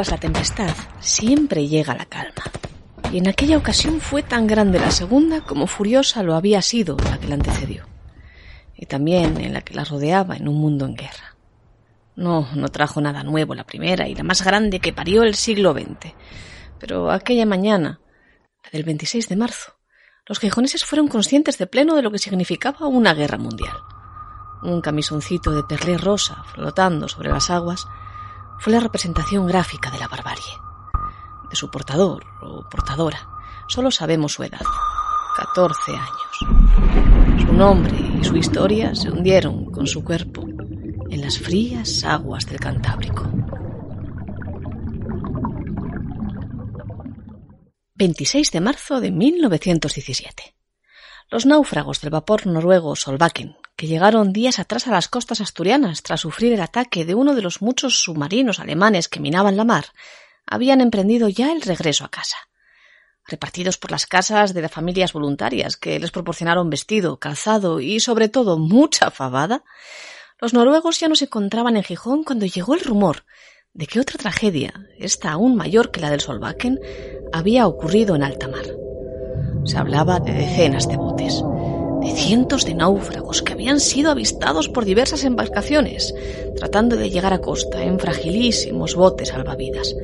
tras la tempestad siempre llega la calma. Y en aquella ocasión fue tan grande la segunda como furiosa lo había sido la que la antecedió. Y también en la que la rodeaba en un mundo en guerra. No, no trajo nada nuevo la primera y la más grande que parió el siglo XX. Pero aquella mañana, la del 26 de marzo, los gijoneses fueron conscientes de pleno de lo que significaba una guerra mundial. Un camisoncito de perlé rosa flotando sobre las aguas fue la representación gráfica de la barbarie. De su portador o portadora solo sabemos su edad, 14 años. Su nombre y su historia se hundieron con su cuerpo en las frías aguas del Cantábrico. 26 de marzo de 1917. Los náufragos del vapor noruego Solbakken, que llegaron días atrás a las costas asturianas tras sufrir el ataque de uno de los muchos submarinos alemanes que minaban la mar, habían emprendido ya el regreso a casa. Repartidos por las casas de las familias voluntarias que les proporcionaron vestido, calzado y, sobre todo, mucha fabada, los noruegos ya no se encontraban en Gijón cuando llegó el rumor de que otra tragedia, esta aún mayor que la del Solbakken, había ocurrido en alta mar. Se hablaba de decenas de botes, de cientos de náufragos que habían sido avistados por diversas embarcaciones, tratando de llegar a costa en fragilísimos botes salvavidas,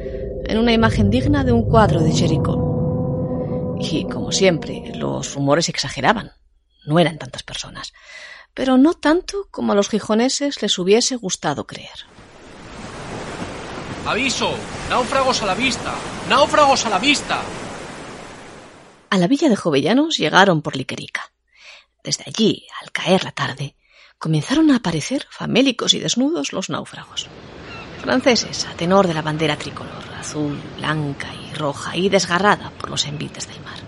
en una imagen digna de un cuadro de Jericó. Y, como siempre, los rumores exageraban. No eran tantas personas, pero no tanto como a los gijoneses les hubiese gustado creer. ¡Aviso! ¡Náufragos a la vista! ¡Náufragos a la vista! A la villa de Jovellanos llegaron por Liquerica. Desde allí, al caer la tarde, comenzaron a aparecer famélicos y desnudos los náufragos. Franceses, a tenor de la bandera tricolor, azul, blanca y roja y desgarrada por los envites del mar,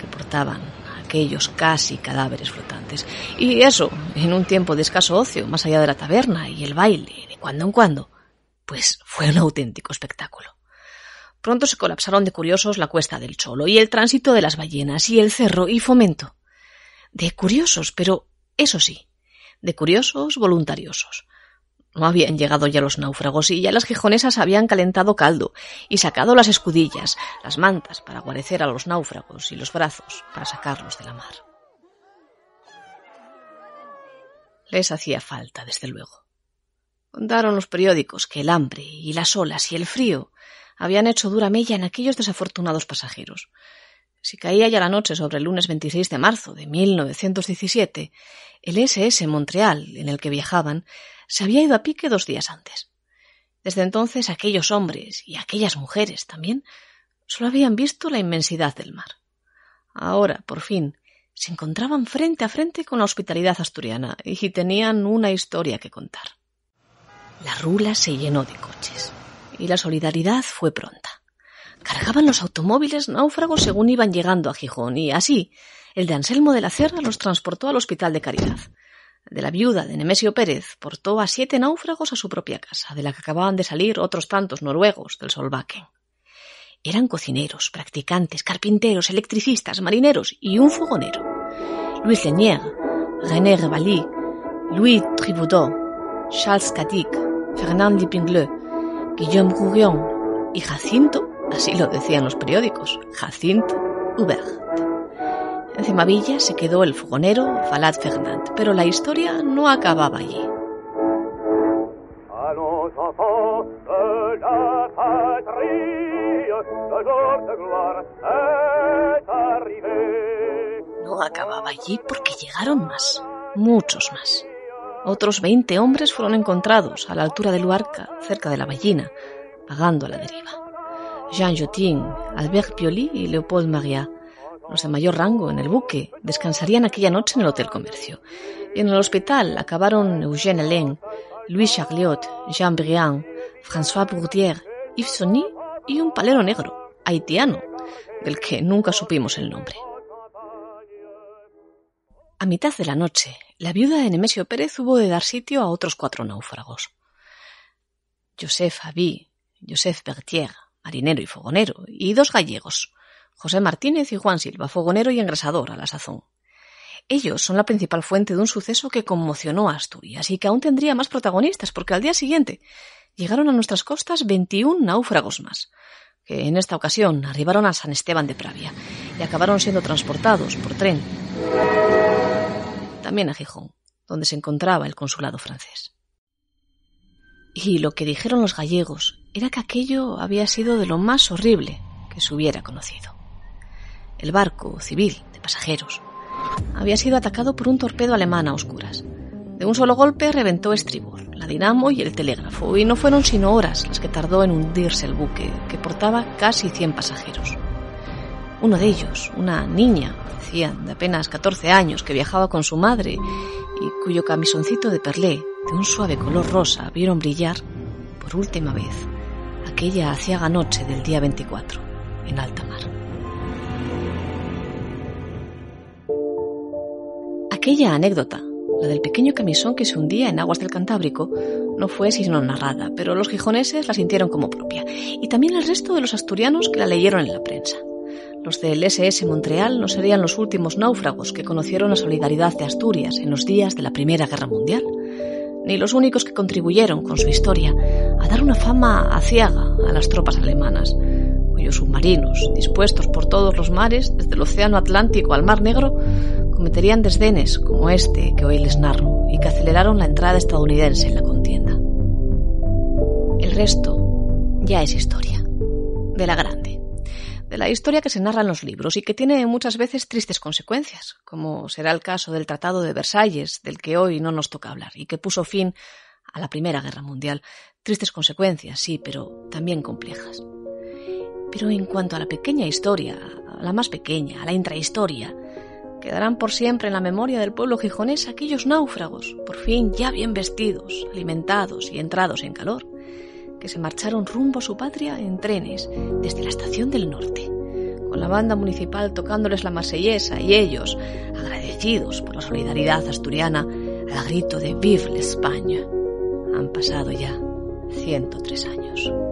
que portaban aquellos casi cadáveres flotantes. Y eso, en un tiempo de escaso ocio, más allá de la taberna y el baile, de cuando en cuando, pues fue un auténtico espectáculo. Pronto se colapsaron de curiosos la cuesta del Cholo y el tránsito de las ballenas y el cerro y fomento. De curiosos, pero eso sí, de curiosos voluntariosos. No habían llegado ya los náufragos y ya las gijonesas habían calentado caldo y sacado las escudillas, las mantas para guarecer a los náufragos y los brazos para sacarlos de la mar. Les hacía falta, desde luego. Contaron los periódicos que el hambre y las olas y el frío habían hecho dura mella en aquellos desafortunados pasajeros. Si caía ya la noche sobre el lunes 26 de marzo de 1917, el SS Montreal, en el que viajaban, se había ido a pique dos días antes. Desde entonces aquellos hombres y aquellas mujeres también solo habían visto la inmensidad del mar. Ahora, por fin, se encontraban frente a frente con la hospitalidad asturiana y tenían una historia que contar. La rula se llenó de coches y la solidaridad fue pronta. Cargaban los automóviles náufragos según iban llegando a Gijón y así el de Anselmo de la Cerra los transportó al Hospital de Caridad. De la viuda de Nemesio Pérez portó a siete náufragos a su propia casa, de la que acababan de salir otros tantos noruegos del Solbakken. Eran cocineros, practicantes, carpinteros, electricistas, marineros y un fogonero. Luis Lenière, René Revaly, Louis Triboudot, Charles Catic, Fernand Lipingleux, Guillaume Gourion y Jacinto, así lo decían los periódicos, Jacinto Hubert. En Cimavilla se quedó el fogonero Falad Fernand, pero la historia no acababa allí. No acababa allí porque llegaron más, muchos más. Otros veinte hombres fueron encontrados a la altura del Luarca, cerca de la ballena, vagando a la deriva. Jean Jotin, Albert Pioli y Leopold Maria, los de mayor rango en el buque, descansarían aquella noche en el Hotel Comercio. Y en el hospital acabaron Eugène Alain, Louis Charliot, Jean Briand, François Bourdier, Yves Sonny y un palero negro, haitiano, del que nunca supimos el nombre. A mitad de la noche, la viuda de Nemesio Pérez hubo de dar sitio a otros cuatro náufragos. Joseph Aví, Joseph Bertier, marinero y fogonero, y dos gallegos, José Martínez y Juan Silva, fogonero y engrasador a la sazón. Ellos son la principal fuente de un suceso que conmocionó a Asturias y que aún tendría más protagonistas, porque al día siguiente llegaron a nuestras costas 21 náufragos más, que en esta ocasión arribaron a San Esteban de Pravia y acabaron siendo transportados por tren también a Gijón, donde se encontraba el consulado francés. Y lo que dijeron los gallegos era que aquello había sido de lo más horrible que se hubiera conocido. El barco civil de pasajeros había sido atacado por un torpedo alemán a oscuras. De un solo golpe reventó estribor, la dinamo y el telégrafo, y no fueron sino horas las que tardó en hundirse el buque, que portaba casi 100 pasajeros. Uno de ellos, una niña, decían, de apenas 14 años, que viajaba con su madre y cuyo camisoncito de perlé, de un suave color rosa, vieron brillar, por última vez, aquella aciaga noche del día 24, en alta mar. Aquella anécdota, la del pequeño camisón que se hundía en aguas del Cantábrico, no fue sino narrada, pero los gijoneses la sintieron como propia, y también el resto de los asturianos que la leyeron en la prensa. Los del SS Montreal no serían los últimos náufragos que conocieron la solidaridad de Asturias en los días de la Primera Guerra Mundial, ni los únicos que contribuyeron con su historia a dar una fama aciaga a las tropas alemanas, cuyos submarinos, dispuestos por todos los mares, desde el Océano Atlántico al Mar Negro, cometerían desdenes como este que hoy les narro y que aceleraron la entrada estadounidense en la contienda. El resto ya es historia, de la grande de la historia que se narra en los libros y que tiene muchas veces tristes consecuencias, como será el caso del Tratado de Versalles, del que hoy no nos toca hablar, y que puso fin a la Primera Guerra Mundial. Tristes consecuencias, sí, pero también complejas. Pero en cuanto a la pequeña historia, a la más pequeña, a la intrahistoria, quedarán por siempre en la memoria del pueblo gijonés aquellos náufragos, por fin ya bien vestidos, alimentados y entrados en calor, que se marcharon rumbo a su patria en trenes desde la estación del norte, con la banda municipal tocándoles la marsellesa y ellos, agradecidos por la solidaridad asturiana, al grito de Vive l'Espagne. Han pasado ya 103 años.